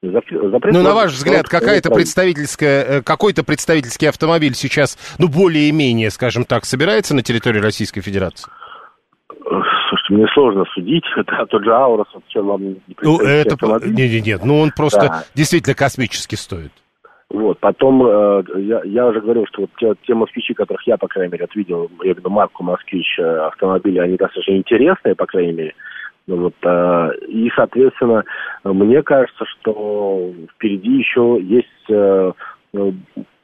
Запрет ну, на ваш взгляд, какая-то представительская, э, какой-то представительский автомобиль сейчас, ну, более-менее, скажем так, собирается на территории Российской Федерации? Слушайте, мне сложно судить. Это тот же Аурос, вот чем вам не Ну, это... Нет, нет, нет, ну он просто да. действительно космически стоит. Вот. Потом, э, я, я уже говорил, что вот те, те москвичи, которых я, по крайней мере, отвидел, я имею в виду марку «Москвич» э, автомобиля, они достаточно интересные, по крайней мере. Ну, вот, э, и, соответственно, мне кажется, что впереди еще есть э,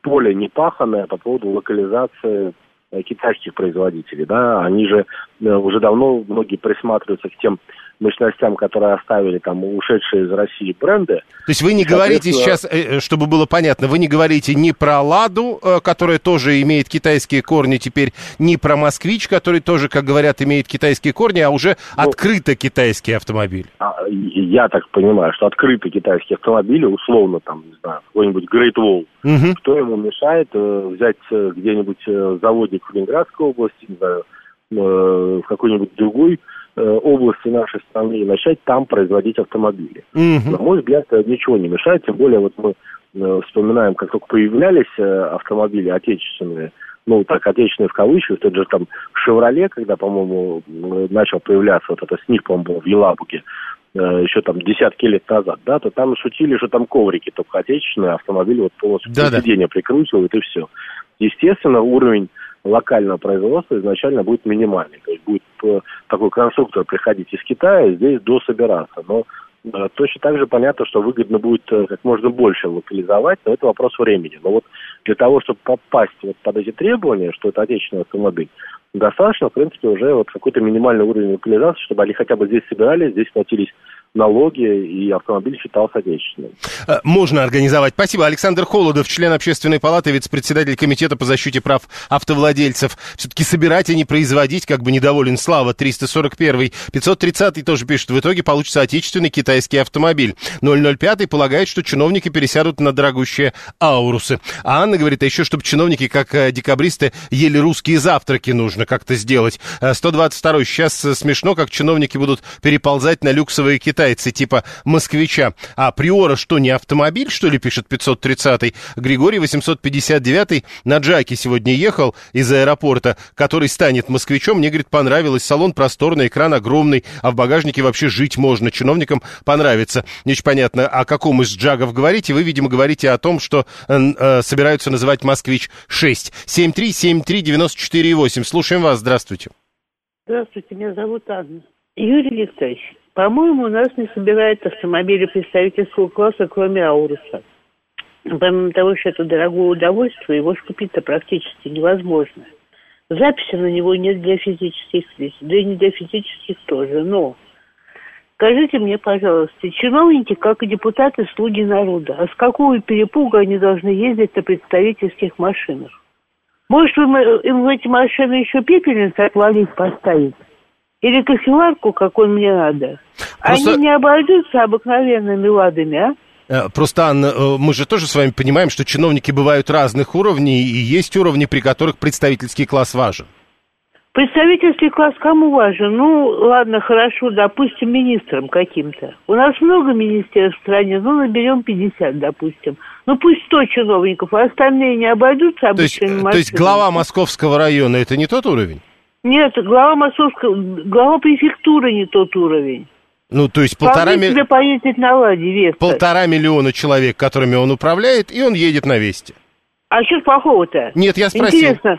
поле непаханное по поводу локализации э, китайских производителей. Да? Они же э, уже давно многие присматриваются к тем мощностям, которые оставили там ушедшие из России бренды. То есть вы не говорите сейчас, э, э, чтобы было понятно, вы не говорите ни про «Ладу», э, которая тоже имеет китайские корни теперь, ни про «Москвич», который тоже, как говорят, имеет китайские корни, а уже ну, открыто китайский автомобиль. А, я так понимаю, что открытый китайский автомобиль, условно, там, не знаю, какой-нибудь Great Wall, угу. кто ему мешает взять где-нибудь заводик в Ленинградской области, не знаю, в какой-нибудь другой области нашей страны и начать там производить автомобили. Mm-hmm. На мой взгляд, ничего не мешает, тем более вот мы э, вспоминаем, как только появлялись э, автомобили отечественные, ну, так, отечественные в кавычках, тот же там «Шевроле», когда, по-моему, начал появляться, вот это с них, по-моему, был в Елабуге, еще там десятки лет назад, да, то там шутили, что там коврики только отечественные, автомобили вот полностью да -да. сиденье прикручивают и все. Естественно, уровень локального производства изначально будет минимальный. То есть будет э, такой конструктор приходить из Китая, здесь дособираться. Но э, точно так же понятно, что выгодно будет э, как можно больше локализовать, но это вопрос времени. Но вот для того, чтобы попасть вот под эти требования, что это отечественный автомобиль, достаточно, в принципе, уже вот какой-то минимальный уровень локализации, чтобы они хотя бы здесь собирались, здесь платились налоги, и автомобиль считался отечественным. Э, можно организовать. Спасибо. Александр Холодов, член общественной палаты, вице-председатель комитета по защите прав автовладельцев. Все-таки собирать, а не производить, как бы недоволен Слава, 341 530 тоже пишет, в итоге получится отечественный китайский автомобиль. 005 полагает, что чиновники пересядут на дорогущие аурусы. А Анна говорит, а еще, чтобы чиновники, как э, декабристы, ели русские завтраки, нужно как-то сделать. 122 э, сейчас смешно, как чиновники будут переползать на люксовые китайские китайцы типа москвича. А Приора что, не автомобиль, что ли, пишет 530-й? Григорий 859-й на Джаке сегодня ехал из аэропорта, который станет москвичом. Мне, говорит, понравилось. Салон просторный, экран огромный, а в багажнике вообще жить можно. Чиновникам понравится. Не очень понятно, о каком из джагов говорите. Вы, видимо, говорите о том, что э, э, собираются называть «Москвич-6». 7373948. Слушаем вас. Здравствуйте. Здравствуйте, меня зовут Анна. Юрий Викторович, по-моему, у нас не собирают автомобили представительского класса, кроме Ауруса. Помимо того, что это дорогое удовольствие, его купить-то практически невозможно. Записи на него нет для физических лиц, да и не для физических тоже. Но скажите мне, пожалуйста, чиновники, как и депутаты, слуги народа, а с какого перепуга они должны ездить на представительских машинах? Может, им, им в эти машины еще пепельницу отвалить поставить? Или кофеварку, как он мне надо? Просто- Они не обойдутся обыкновенными ладами, а? Э, Просто, Анна, э, мы же тоже с вами понимаем, что чиновники бывают разных уровней, и есть уровни, при которых представительский класс важен. Представительский класс кому важен? Ну, ладно, хорошо, допустим, министрам каким-то. У нас много министерств в стране, ну, наберем 50, допустим. Ну, пусть 100 чиновников, а остальные не обойдутся То есть, обычными э, то есть глава московского района это не тот уровень? Нет, глава московского, глава префектуры не тот уровень. Ну, то есть полтора, ми- поездить на «Ладе», Веста. полтора миллиона человек, которыми он управляет, и он едет на Весте. А что плохого-то? Нет, я спросил. Интересно.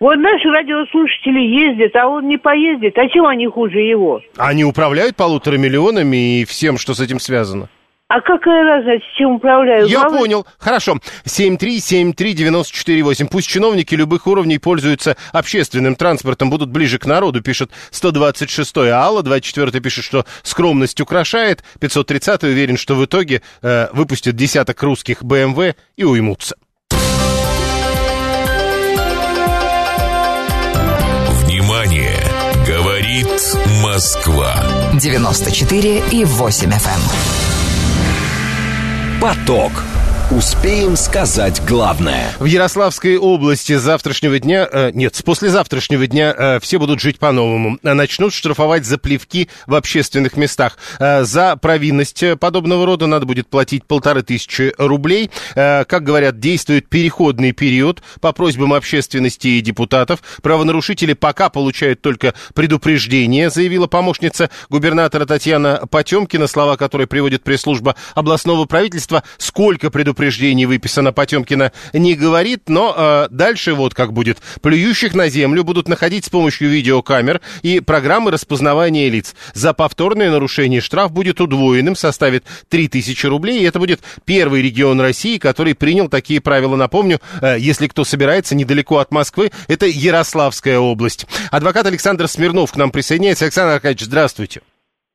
Вот наши радиослушатели ездят, а он не поездит. А чего они хуже его? Они управляют полутора миллионами и всем, что с этим связано. А какая разница, чем управляют? Я Главное- понял. Хорошо. 7373948. Пусть чиновники любых уровней пользуются общественным транспортом, будут ближе к народу, пишет 126-й. А Алла 24 пишет, что скромность украшает. 530 уверен, что в итоге э, выпустят десяток русских БМВ и уймутся. Внимание! Говорит Москва. 94 и 8 FM. Поток. Успеем сказать главное. В Ярославской области с завтрашнего дня, э, нет, с послезавтрашнего дня э, все будут жить по-новому. Э, Начнут штрафовать за плевки в общественных местах. Э, за провинность э, подобного рода надо будет платить полторы тысячи рублей. Э, как говорят, действует переходный период по просьбам общественности и депутатов. Правонарушители пока получают только предупреждение, заявила помощница губернатора Татьяна Потемкина, слова которой приводит пресс-служба областного правительства. Сколько предупреждений выписано Потемкина, не говорит, но э, дальше вот как будет. Плюющих на землю будут находить с помощью видеокамер и программы распознавания лиц. За повторное нарушение штраф будет удвоенным, составит 3000 рублей, и это будет первый регион России, который принял такие правила. Напомню, э, если кто собирается недалеко от Москвы, это Ярославская область. Адвокат Александр Смирнов к нам присоединяется. Александр Аркадьевич, здравствуйте.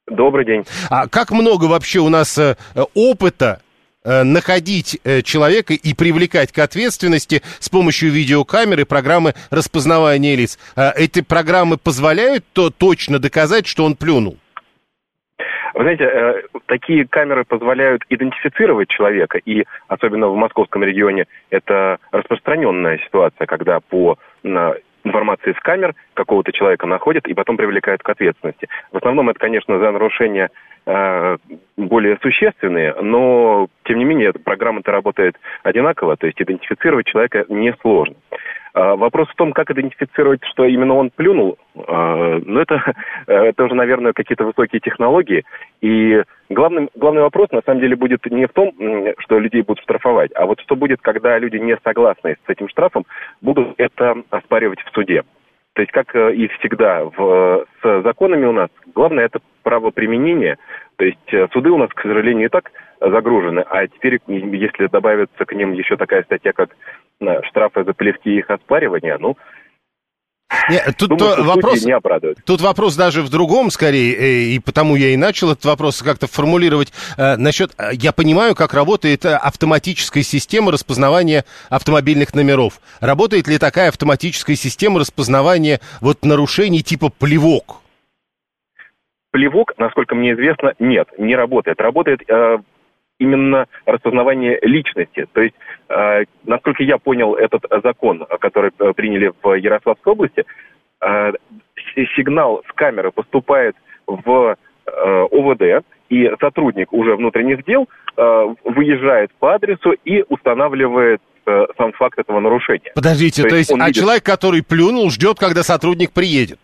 Добрый день. А как много вообще у нас э, опыта находить э, человека и привлекать к ответственности с помощью видеокамеры программы распознавания лиц? Э, Эти программы позволяют то точно доказать, что он плюнул? Вы знаете, э, такие камеры позволяют идентифицировать человека, и особенно в московском регионе это распространенная ситуация, когда по информации с камер какого-то человека находят и потом привлекают к ответственности. В основном это, конечно, за нарушения э, более существенные, но, тем не менее, программа-то работает одинаково, то есть идентифицировать человека несложно. А, Вопрос в том, как идентифицировать, что именно он плюнул. А, Ну, это, это уже, наверное, какие-то высокие технологии. И главный, главный вопрос, на самом деле, будет не в том, что людей будут штрафовать, а вот что будет, когда люди не согласны с этим штрафом, будут это оспаривать в суде. То есть, как э, и всегда в, с законами у нас, главное это правоприменение. То есть э, суды у нас, к сожалению, и так загружены, а теперь, если добавится к ним еще такая статья, как э, штрафы за плевки и их оспаривания, ну, Не, тут думаю, то вопрос, не обрадуют. тут вопрос даже в другом, скорее, э, и потому я и начал этот вопрос как-то формулировать э, насчет... э, Я понимаю, как работает автоматическая система распознавания автомобильных номеров. Работает ли такая автоматическая система распознавания вот нарушений типа плевок? Плевок, насколько мне известно, нет, не работает. Работает э, именно распознавание личности. То есть, насколько я понял этот закон, который э, приняли в Ярославской области, э, сигнал с камеры поступает в э, ОВД, и сотрудник уже внутренних дел э, выезжает по адресу и устанавливает э, сам факт этого нарушения. Подождите, То то есть а видит- человек, который плюнул, ждет, когда сотрудник приедет?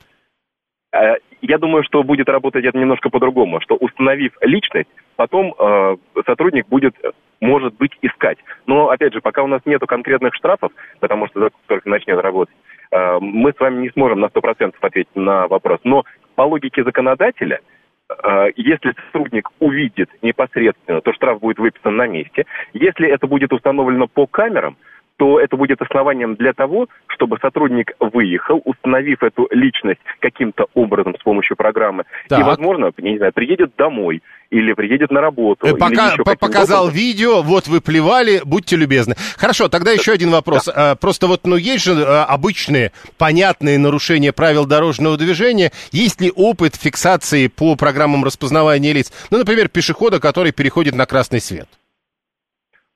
Э, Я думаю, что будет работать это немножко по-другому, что установив личность, потом э, сотрудник будет, э, может быть, искать. Но, опять же, пока у нас нету конкретных штрафов, потому что закон только начнет работать, э, мы с вами не сможем на 100% ответить на вопрос. Но по логике законодателя, э, если сотрудник увидит непосредственно, то штраф будет выписан на месте. Если это будет установлено по камерам, то это будет основанием для того, чтобы сотрудник выехал, установив эту личность каким-то образом с помощью программы, Так. и, возможно, не знаю, приедет домой или приедет на работу. Э, Пока, по- показал образом. видео, вот вы плевали, будьте любезны. Хорошо, тогда еще один вопрос. Э, Просто вот, ну, есть же э, обычные, понятные нарушения правил дорожного движения. Есть ли опыт фиксации по программам распознавания лиц? Ну, например, пешехода, который переходит на красный свет.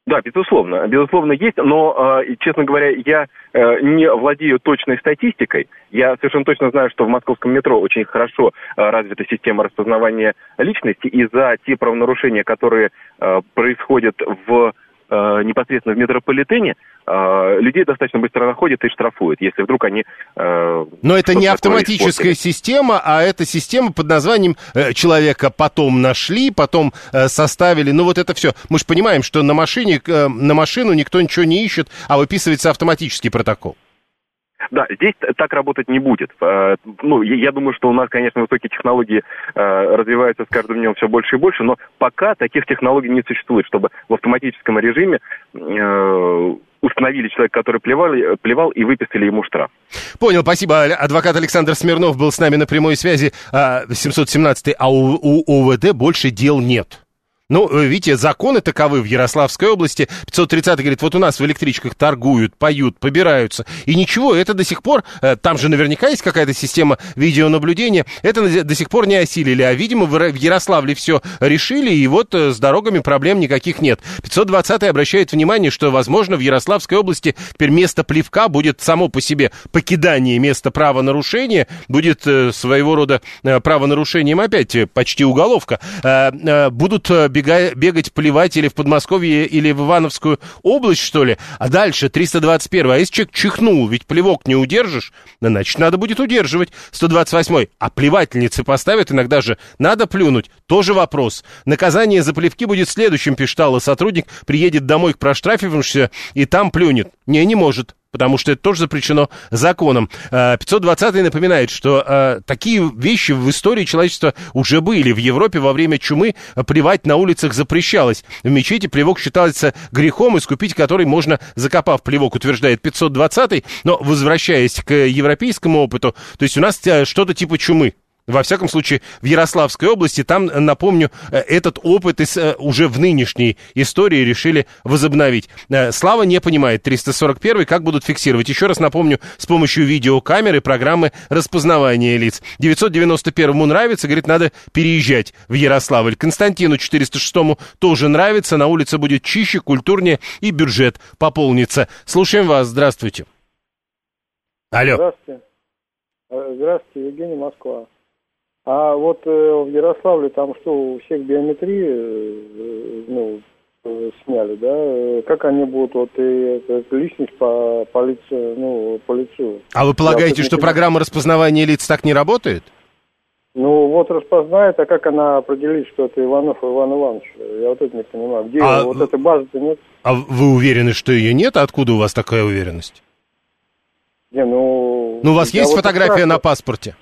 Да, безусловно, безусловно есть, но, и, честно говоря, я э, не владею точной статистикой. Я совершенно точно знаю, что в московском метро очень хорошо э, развита система распознавания личности, и за те правонарушения, которые э, происходят в непосредственно в метрополитене, э, людей достаточно быстро находят и штрафуют, если вдруг они... э, Но это не автоматическая система, а это система под названием э, человека потом нашли, потом э, составили. Ну вот это все. Мы же понимаем, что на машине, э, на машину никто ничего не ищет, а выписывается автоматический протокол. Да, здесь так работать не будет. Э, Ну, я думаю, что у нас, конечно, высокие технологии э, развиваются с каждым днем все больше и больше, но пока таких технологий не существует, чтобы в автоматическом режиме э, установили человека, который плевал, плевал и выписали ему штраф. Понял, спасибо. Адвокат Александр Смирнов был с нами на прямой связи. А, 717 а у, у ОВД больше дел нет. Ну, э, видите, законы таковы в Ярославской области. 530 говорит, вот у нас в электричках торгуют, поют, побираются. И ничего, это до сих пор, э, там же наверняка есть какая-то система видеонаблюдения, это до сих пор не осилили. А, видимо, в Ярославле все решили, и вот э, с дорогами проблем никаких нет. 520 обращает внимание, что, возможно, в Ярославской области теперь место плевка будет само по себе покидание места правонарушения, будет своего рода правонарушением опять почти уголовка. Будут э, бега- бегать плеватели в Подмосковье или в Ивановскую область, что ли? А дальше 321. А если человек чихнул, ведь плевок не удержишь, ну, значит, надо будет удерживать. 128. А плевательницы поставят, иногда же надо плюнуть. Тоже вопрос. Наказание за плевки будет следующим, пишет Алла. Сотрудник приедет домой к проштрафившемуся и там плюнет. Не, не может потому что это тоже запрещено законом. Э, 520 напоминает, что э, такие вещи в истории человечества уже были. В Европе во время чумы э, плевать на улицах запрещалось. В мечети плевок считался грехом, искупить который можно, закопав плевок, утверждает 520 Но, возвращаясь к европейскому опыту, то есть у нас э, что-то типа чумы. Во всяком случае, в Ярославской области, там, э, напомню, э, этот опыт из, э, уже в нынешней истории решили возобновить. Слава не понимает, 341 как будут фиксировать. Еще раз напомню, с помощью видеокамеры программы распознавания лиц. 991 ему нравится, говорит, надо переезжать в Ярославль. Константину 406 тоже нравится, на улице будет чище, культурнее и бюджет пополнится. Слушаем вас, здравствуйте. Алло. Здравствуйте. Здравствуйте, Евгений Москва. А вот э, в Ярославле там что, у всех биометрии э, ну, э, сняли, да? Как они будут вот и личность по, по лицу, ну, по лицу? А вы полагаете, Я что программа распознавания лиц так не работает? Ну, вот распознает, а как она определит, что это Иванов Иван Иванович? Я вот это не понимаю. Где А вот этой базы-то нет? А вы уверены, что ее нет? А откуда у вас такая уверенность? Не, ну... Ну, у вас есть вот фотография спрашиваю. на паспорте?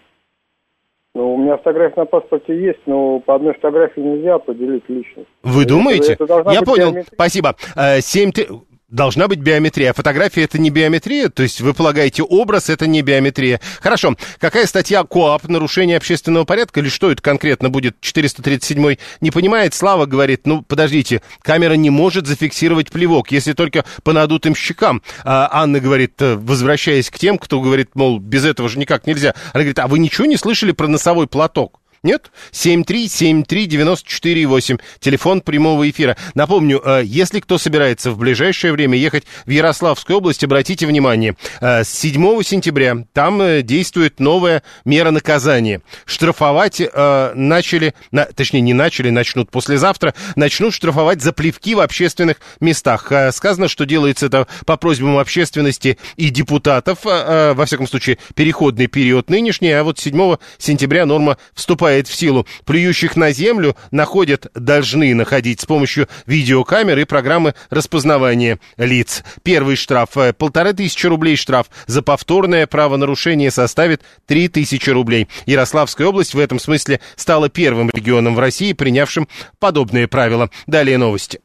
Ну, у меня фотография на паспорте есть, но по одной фотографии нельзя определить личность. Вы Это- думаете? это должна Я понял. Спасибо. Э, Семь ты- Должна быть биометрия. А фотография это не биометрия? То есть вы полагаете, образ это не биометрия. Хорошо. Какая статья КОАП, нарушение общественного порядка, или что это конкретно будет? 437 не понимает. Слава говорит, ну, подождите, камера не может зафиксировать плевок, если только по надутым щекам. А Анна говорит, э, возвращаясь к тем, кто говорит, мол, без этого же никак нельзя. Она говорит, а вы ничего не слышали про носовой платок? Нет? 7373948, телефон прямого эфира. Напомню, э, если кто собирается в ближайшее время ехать в Ярославскую область, обратите внимание, э, с 7 сентября там э, действует новая мера наказания. Штрафовать начали, на- точнее не начали, начнут послезавтра, начнут штрафовать за плевки в общественных местах. Сказано, что делается это по просьбам общественности и депутатов, во всяком случае, переходный период нынешний, а вот 7 сентября норма вступает в силу. Плюющих на землю находят, должны находить с помощью видеокамеры и программы распознавания лиц. Первый штраф э, полторы тысячи рублей штраф за повторное правонарушение составит три тысячи рублей. Ярославская область в этом смысле стала первым регионом в России, принявшим подобные правила. Далее новости.